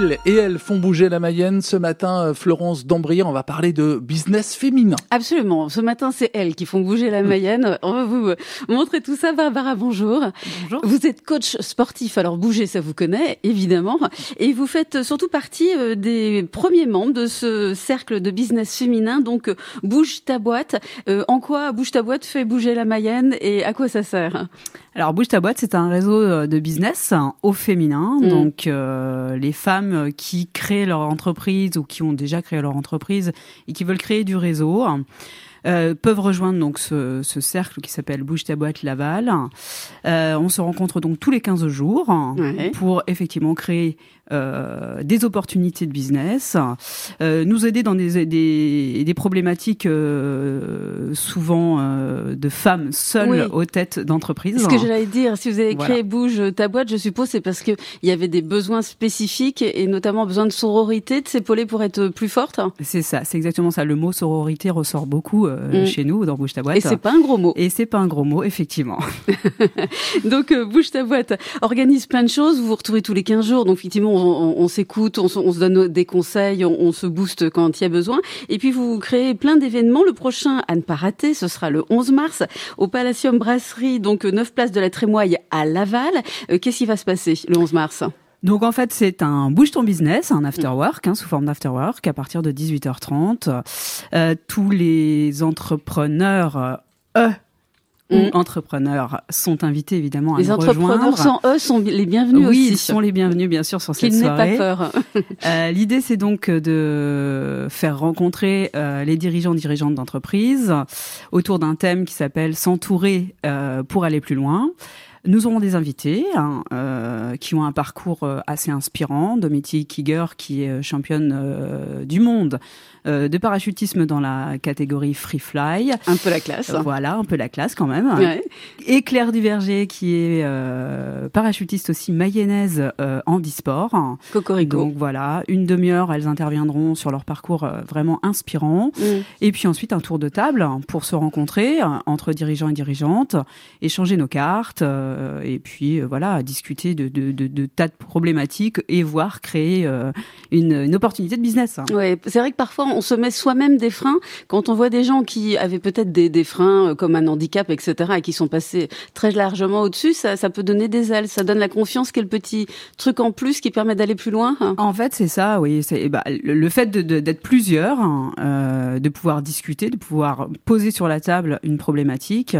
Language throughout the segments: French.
Ils et elles font bouger la Mayenne. Ce matin, euh, Florence Dambrier, on va parler de business féminin. Absolument. Ce matin, c'est elles qui font bouger la Mayenne. On va vous montrer tout ça. Barbara, bonjour. Bonjour. Vous êtes coach sportif. Alors, bouger, ça vous connaît, évidemment. Et vous faites surtout partie euh, des premiers membres de ce cercle de business féminin. Donc, euh, bouge ta boîte. En quoi bouge ta boîte fait bouger la Mayenne et à quoi ça sert? Alors, bouge ta boîte, c'est un réseau de business au féminin. Mm. Donc, euh, les femmes qui créent leur entreprise ou qui ont déjà créé leur entreprise et qui veulent créer du réseau. Euh, peuvent rejoindre donc ce, ce cercle qui s'appelle Bouge ta boîte Laval. Euh, on se rencontre donc tous les 15 jours Ouais. pour effectivement créer euh, des opportunités de business, euh, nous aider dans des, des, des problématiques euh, souvent euh, de femmes seules Oui. aux têtes d'entreprise. Ce que j'allais dire, si vous avez Voilà. créé Bouge ta boîte, je suppose, c'est parce qu'il y avait des besoins spécifiques et notamment besoin de sororité, de s'épauler pour être plus forte. C'est ça, c'est exactement ça. Le mot sororité ressort beaucoup euh, Mm. chez nous dans Bouge ta boîte. Et c'est pas un gros mot. Et c'est pas un gros mot, effectivement. Donc, euh, bouge ta boîte, organise plein de choses. Vous vous retrouvez tous les 15 jours. Donc, effectivement, on, on- on s'écoute, on, se- on se donne des conseils, on, se booste quand il y a besoin. Et puis, vous créez plein d'événements. Le prochain à ne pas rater, ce sera le 11 mars au Palacium Brasserie, donc euh, 9 places de la Trémoille à Laval. Euh, Qu'est-ce qui va se passer le 11 mars? Donc en fait, c'est un bouge ton business, un after work, hein, sous forme d'after work, à partir de 18h30. Euh, tous les entrepreneurs, euh, eux, ou Mm. entrepreneurs sont invités évidemment à Les nous entrepreneurs rejoindre. sans eux sont les bienvenus oui, aussi. ils sont les bienvenus bien sûr sur cette n'aient pas soirée. peur. Euh, L'idée, c'est donc de faire rencontrer euh, les dirigeants dirigeantes d'entreprise autour d'un thème qui s'appelle s'entourer euh, pour aller plus loin. Nous aurons des invités hein, euh, qui ont un parcours euh, assez inspirant. Dominique Kiger, qui est euh, championne euh, du monde euh, de parachutisme dans la catégorie Free Fly. Un peu la classe. Voilà, un peu la classe quand même. Ouais. Et Claire Duverger, qui est euh, parachutiste aussi mayonnaise euh, en e-sport. Cocorico. Donc voilà, une demi-heure, elles interviendront sur leur parcours euh, vraiment inspirant. Mm. Et puis ensuite un tour de table pour se rencontrer euh, entre dirigeants et dirigeantes, échanger nos cartes, euh, et puis euh, voilà, discuter de, de, de, de tas de problématiques et voir créer euh, une, une opportunité de business. Ouais, c'est vrai que parfois on se met soi-même des freins quand on voit des gens qui avaient peut-être des, des freins euh, comme un handicap, etc., et qui sont passés très largement au-dessus. Ça, ça peut donner des ailes, ça donne la confiance, le petit truc en plus qui permet d'aller plus loin. hein. En fait, c'est ça, oui. C'est bah, le, fait d'être plusieurs, hein, de pouvoir discuter, de pouvoir poser sur la table une problématique,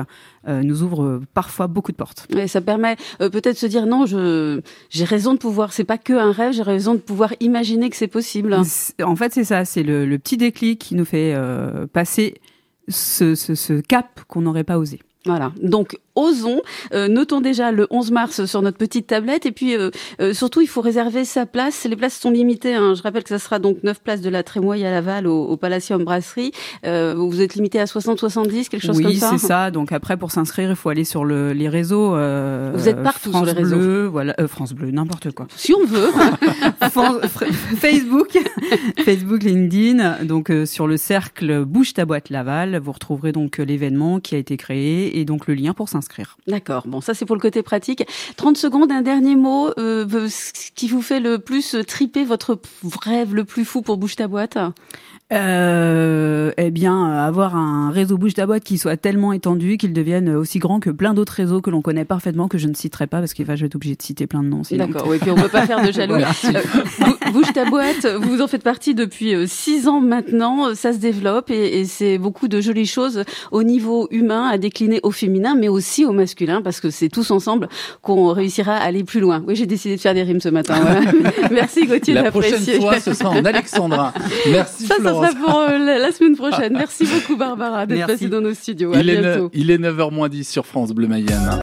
euh, nous ouvre euh, parfois beaucoup de portes. Et ça permet euh, peut-être de se dire non, je j'ai raison de pouvoir. C'est pas que un rêve, j'ai raison de pouvoir imaginer que c'est possible. En fait, c'est ça, c'est le, le petit déclic qui nous fait euh, passer ce, ce, ce cap qu'on n'aurait pas osé. Voilà. Donc, osons. Euh, notons déjà le 11 mars sur notre petite tablette. Et puis, euh, euh, surtout, il faut réserver sa place. Les places sont limitées. hein. Je rappelle que ça sera donc 9 places de la Trémoille à Laval au, au Palacium Brasserie. Vous êtes limité à 60-70, quelque chose oui, comme ça c'est ça. Donc après, pour s'inscrire, il faut aller sur le, les réseaux. Vous êtes partout France sur les réseaux. Bleu, voilà, France Bleu, n'importe quoi. Si on veut. Facebook, Facebook, LinkedIn. Donc sur le cercle Bouge ta boîte Laval, vous retrouverez donc l'événement qui a été créé et donc le lien pour s'inscrire. D'accord. Bon, ça c'est pour le côté pratique. 30 secondes, un dernier mot. Euh, ce qui vous fait le plus triper votre rêve le plus fou pour Bouge ta boîte? Euh, eh bien, avoir un réseau bouge ta boîte qui soit tellement étendu qu'il devienne aussi grand que plein d'autres réseaux que l'on connaît parfaitement, que je ne citerai pas parce qu'il va, je vais être obligé de citer plein de noms. D'accord, oui, puis on peut pas faire de jaloux. Euh, Bou- Bouge ta boîte, vous en faites partie depuis six ans maintenant, ça se développe et, et c'est beaucoup de jolies choses au niveau humain à décliner au féminin, mais aussi au masculin, parce que c'est tous ensemble qu'on réussira à aller plus loin. Oui, j'ai décidé de faire des rimes ce matin. voilà. Merci Gauthier La prochaine fois, ce sera en alexandrin. Merci Ça, ça Florence. sera pour euh, la, la semaine prochaine. Merci beaucoup Barbara d'être passée dans nos studios. À Il est, bientôt. il est 9h moins 10 sur France Bleu Mayenne.